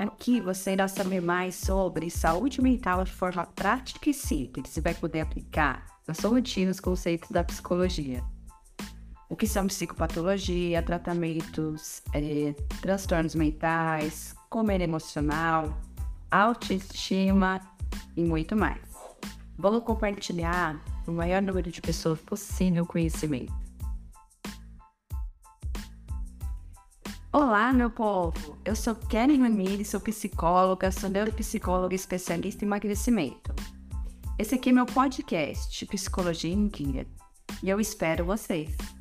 Aqui você irá saber mais sobre saúde mental de forma prática e simples e vai poder aplicar na sua rotina os conceitos da psicologia. O que são psicopatologia, tratamentos, é, transtornos mentais, comer emocional, autoestima e muito mais. Vamos compartilhar o maior número de pessoas possível conhecimento. Olá, meu povo! Eu sou Kelly Ramirez, sou psicóloga, sou neuropsicóloga especialista em emagrecimento. Esse aqui é meu podcast, Psicologia em Guia, e eu espero vocês!